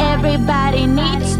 everybody needs